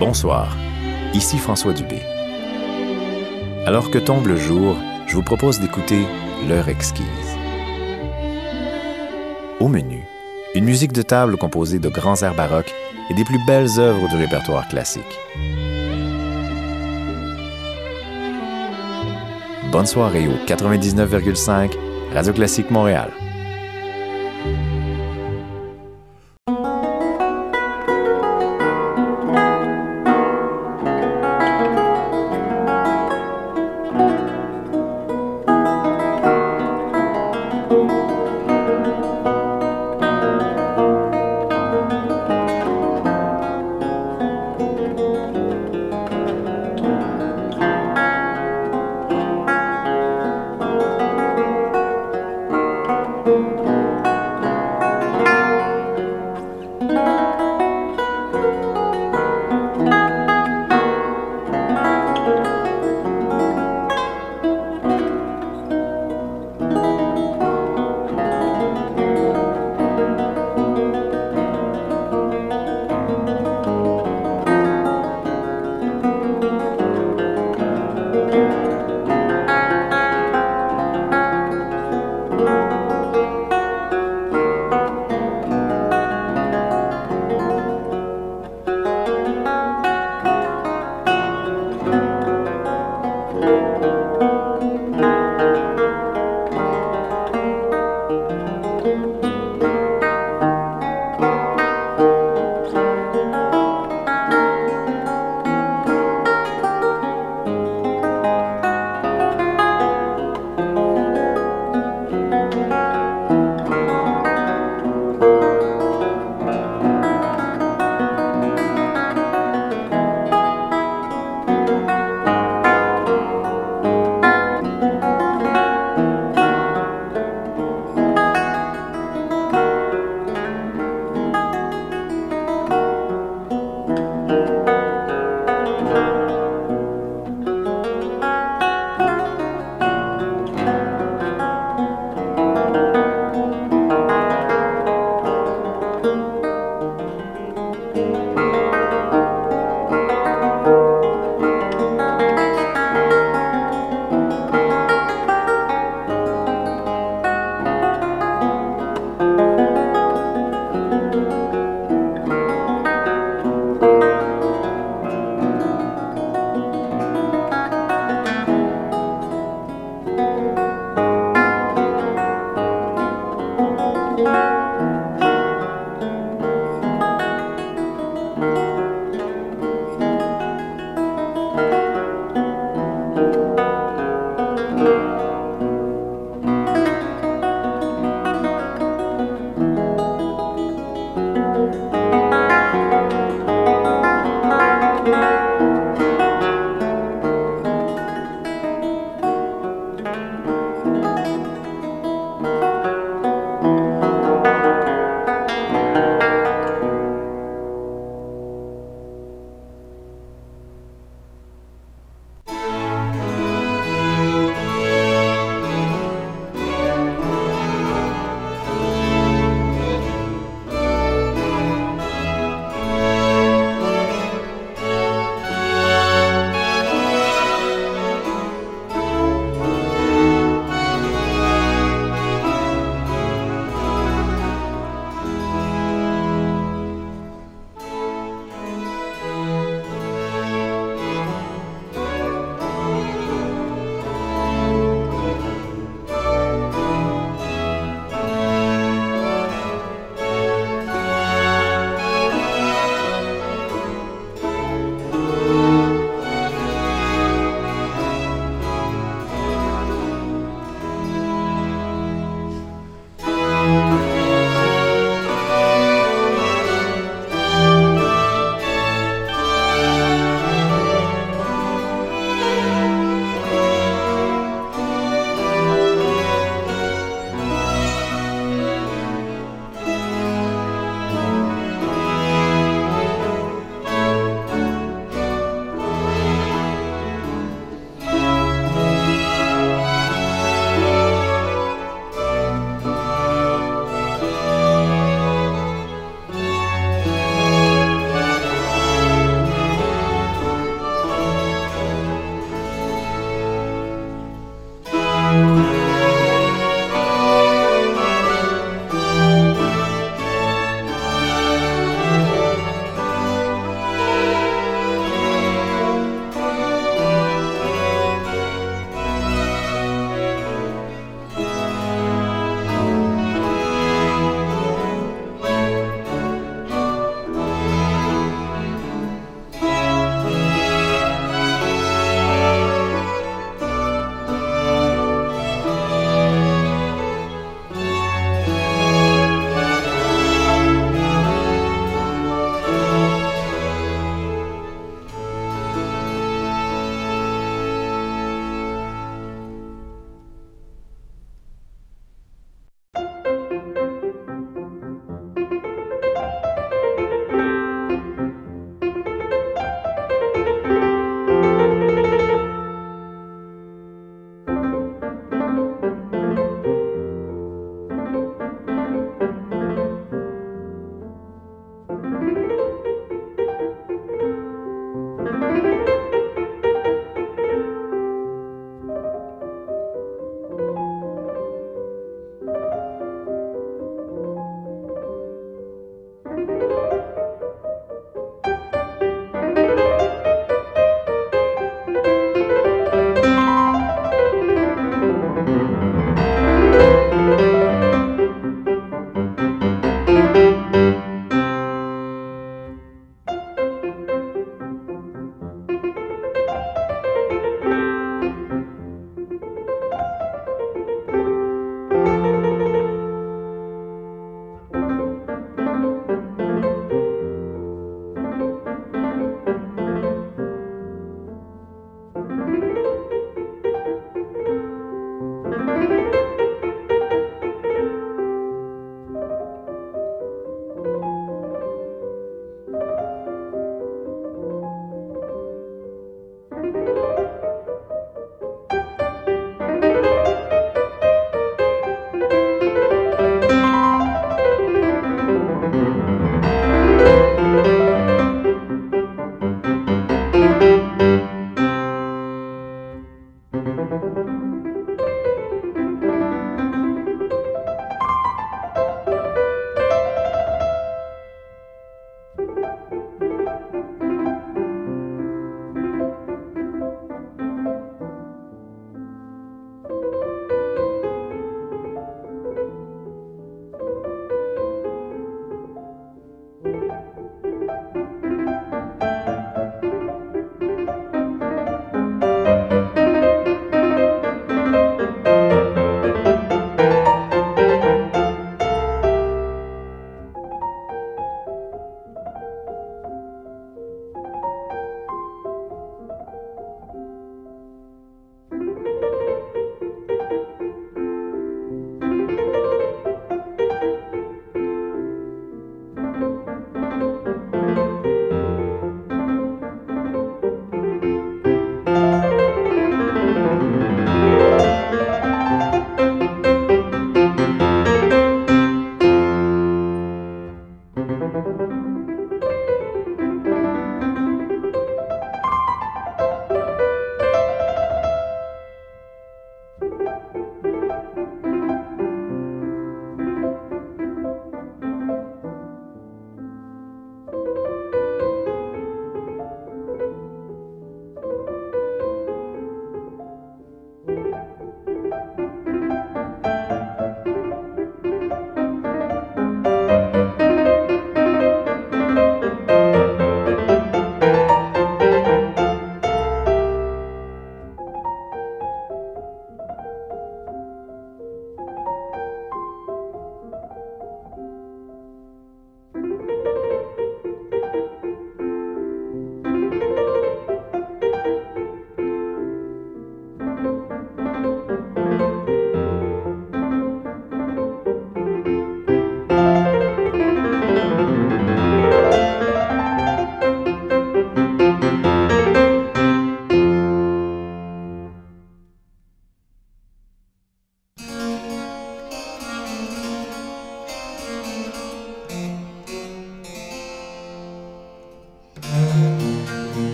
Bonsoir, ici François Dubé. Alors que tombe le jour, je vous propose d'écouter L'heure exquise. Au menu, une musique de table composée de grands airs baroques et des plus belles œuvres du répertoire classique. Bonne soirée au 99,5 Radio Classique Montréal.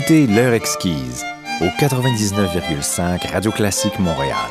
Écoutez L'heure exquise au 99,5 Radio Classique Montréal.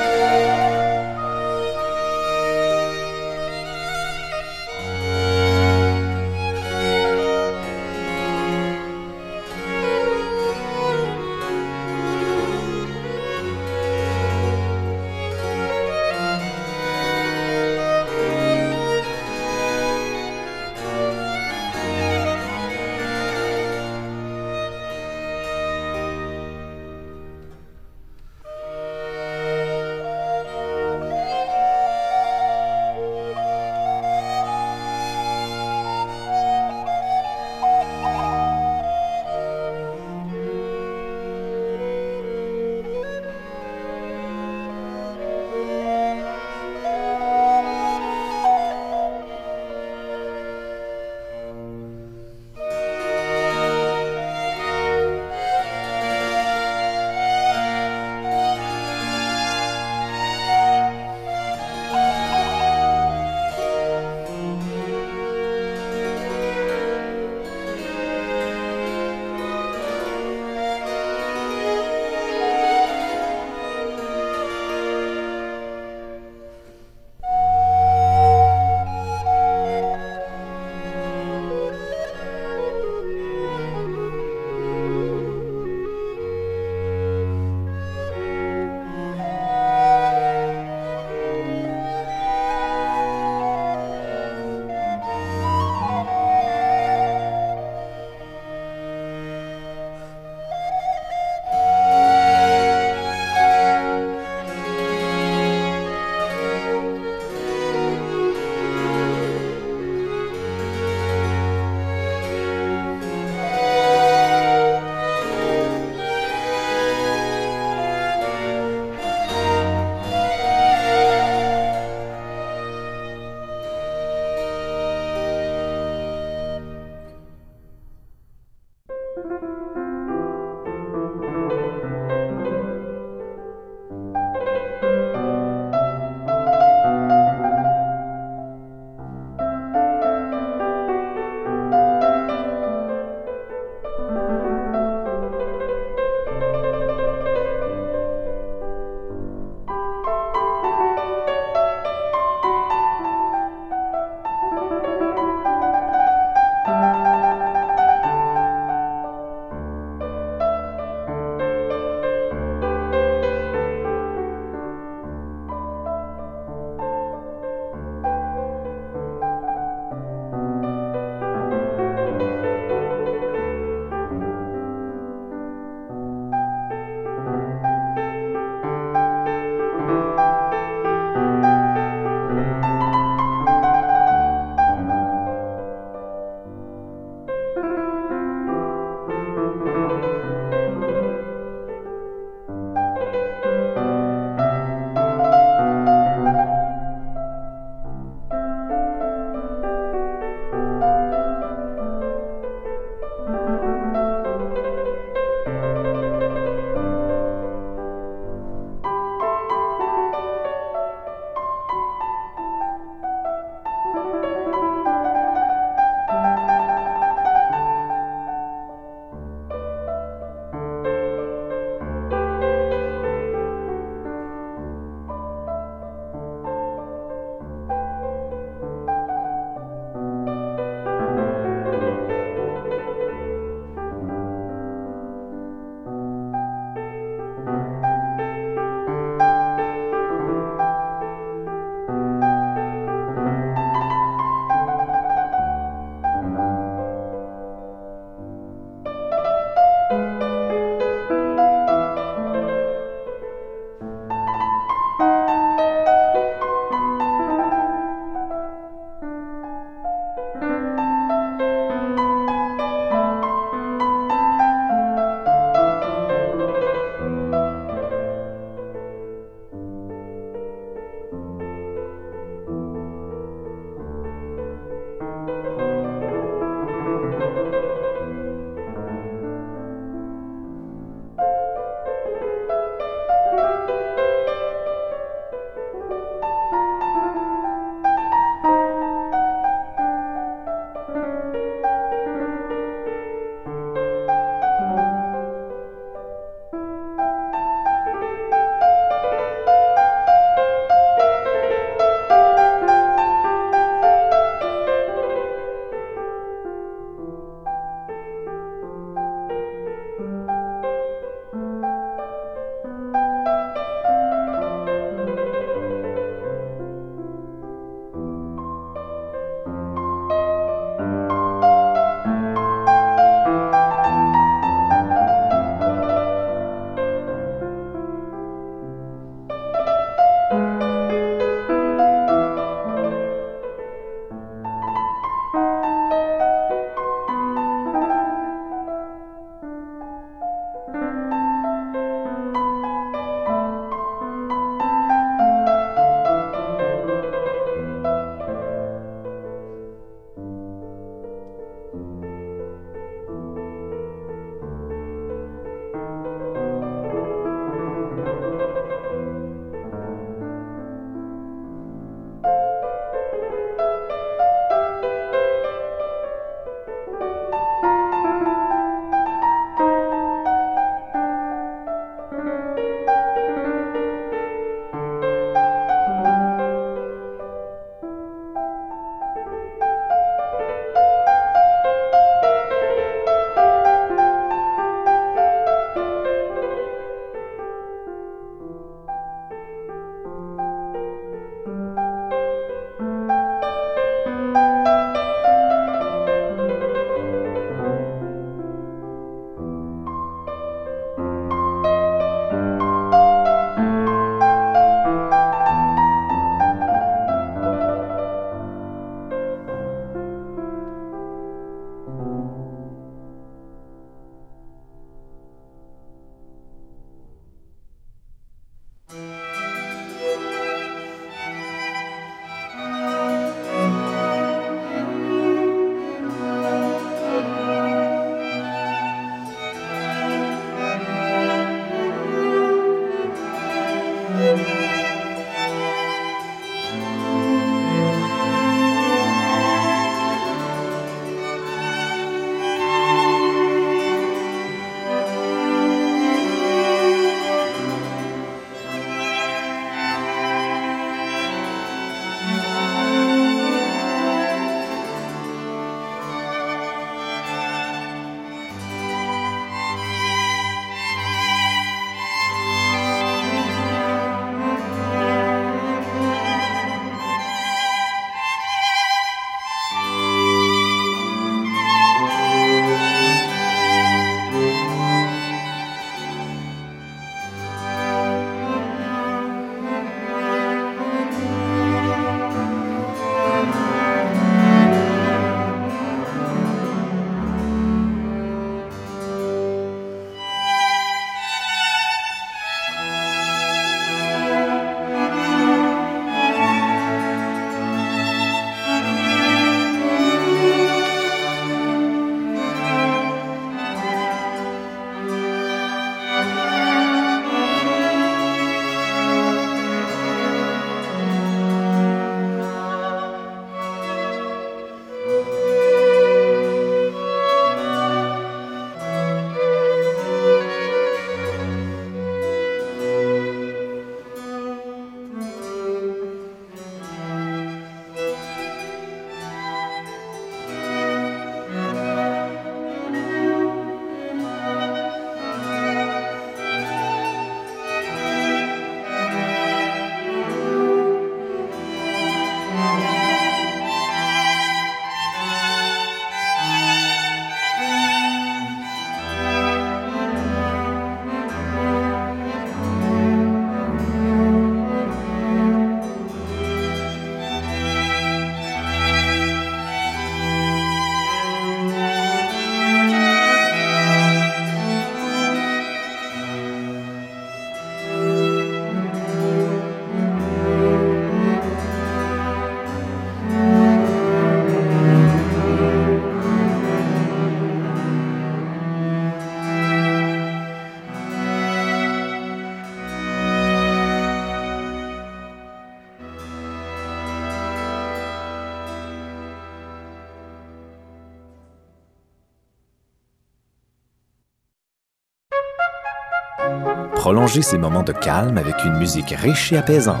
Prolongez ces moments de calme avec une musique riche et apaisante.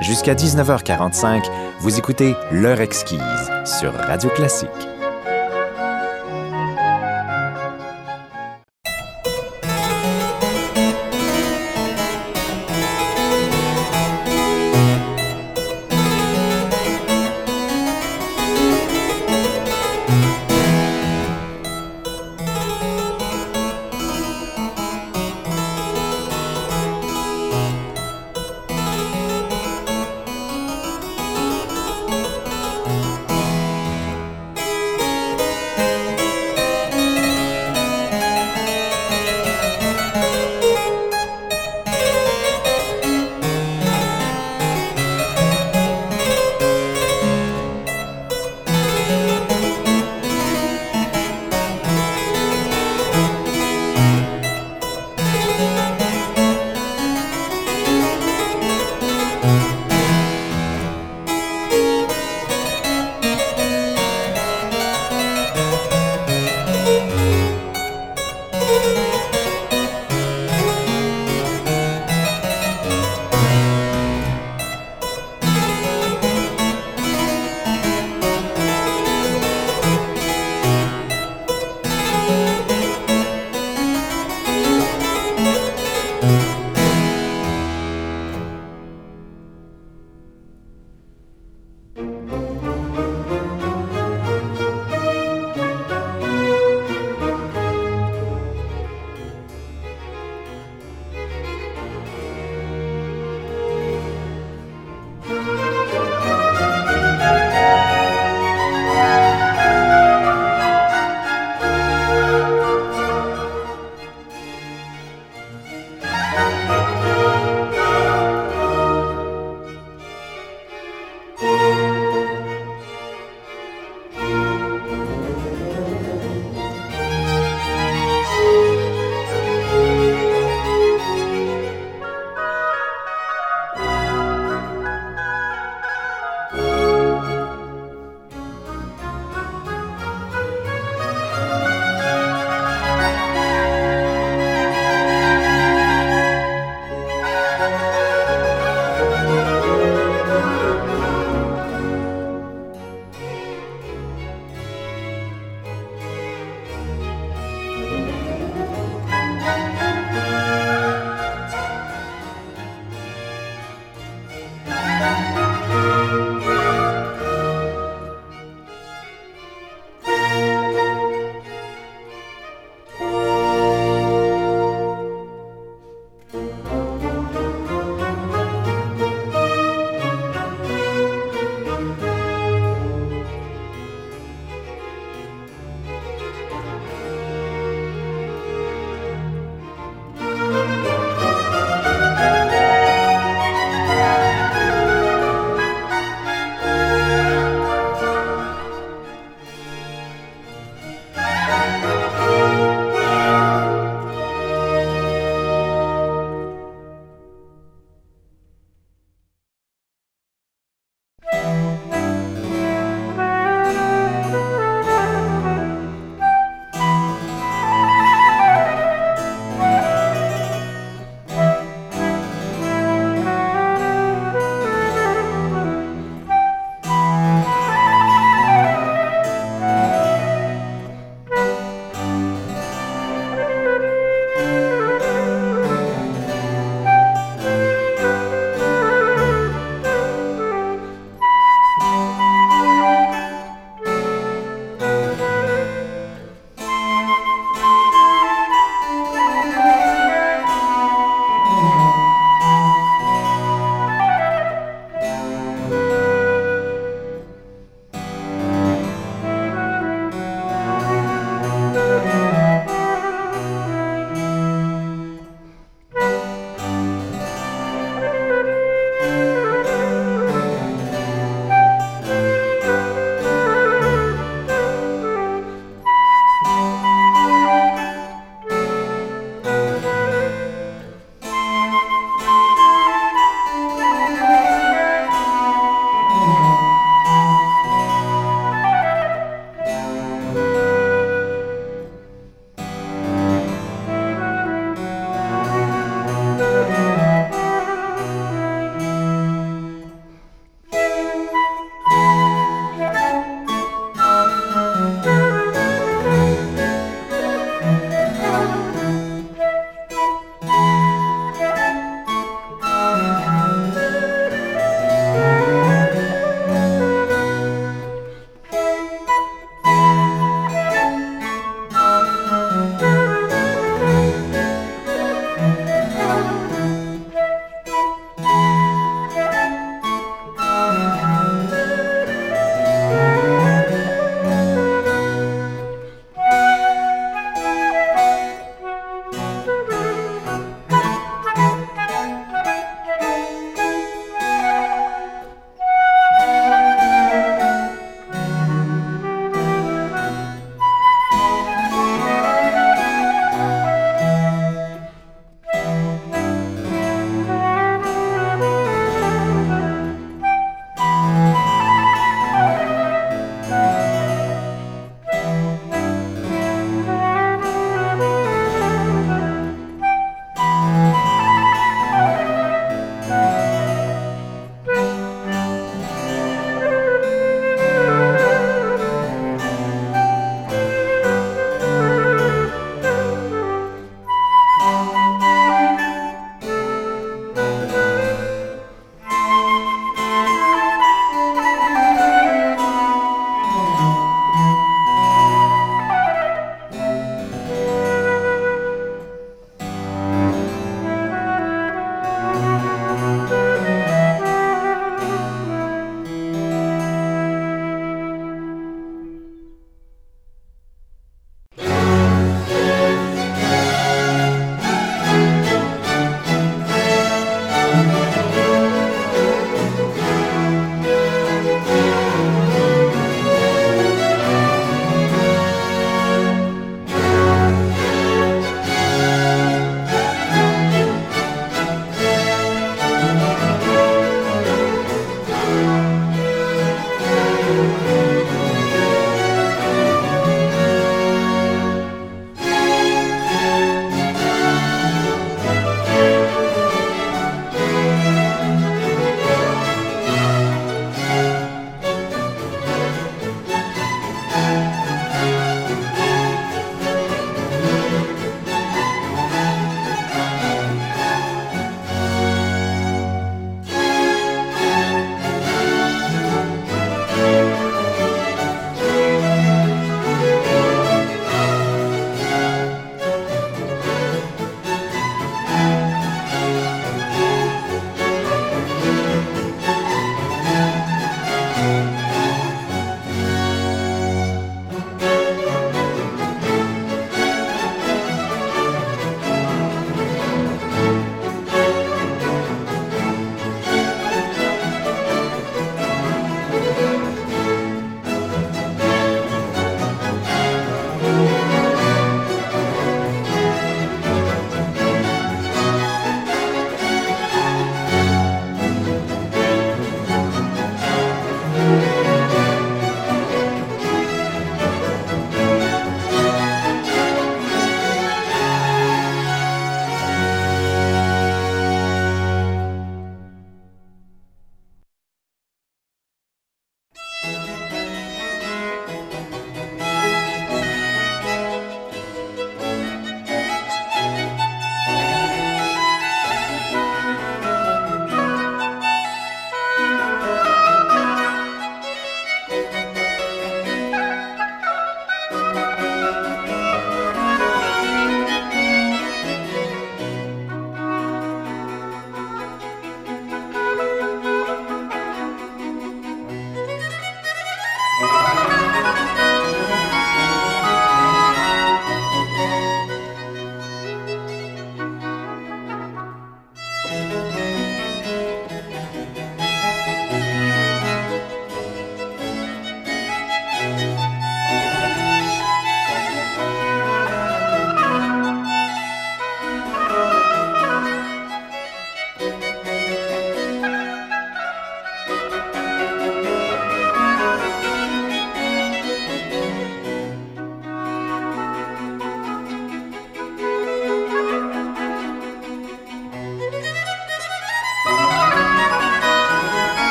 Jusqu'à 19h45, vous écoutez L'heure exquise sur Radio Classique.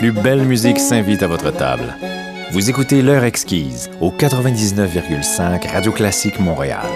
Plus belle musique s'invite à votre table. Vous écoutez L'heure exquise au 99,5 Radio Classique Montréal.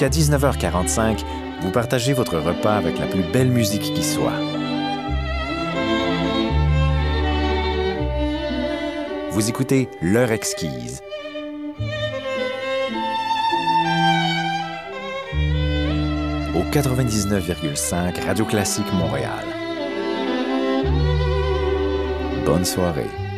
Jusqu'à 19h45, vous partagez votre repas avec la plus belle musique qui soit. Vous écoutez L'heure exquise. Au 99,5 Radio Classique Montréal. Bonne soirée.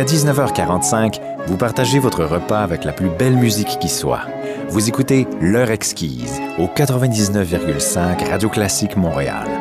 Jusqu'à 19h45, vous partagez votre repas avec la plus belle musique qui soit. Vous écoutez L'heure exquise au 99,5 Radio Classique Montréal.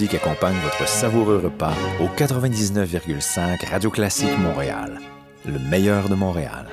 Accompagne votre savoureux repas au 99,5 Radio Classique Montréal, le meilleur de Montréal.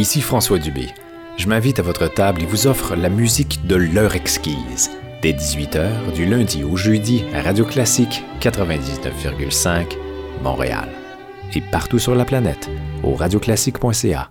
Ici François Dubé. Je m'invite à votre table et vous offre la musique de l'heure exquise. Dès 18h, du lundi au jeudi, à Radio Classique 99,5, Montréal. Et partout sur la planète, au radioclassique.ca.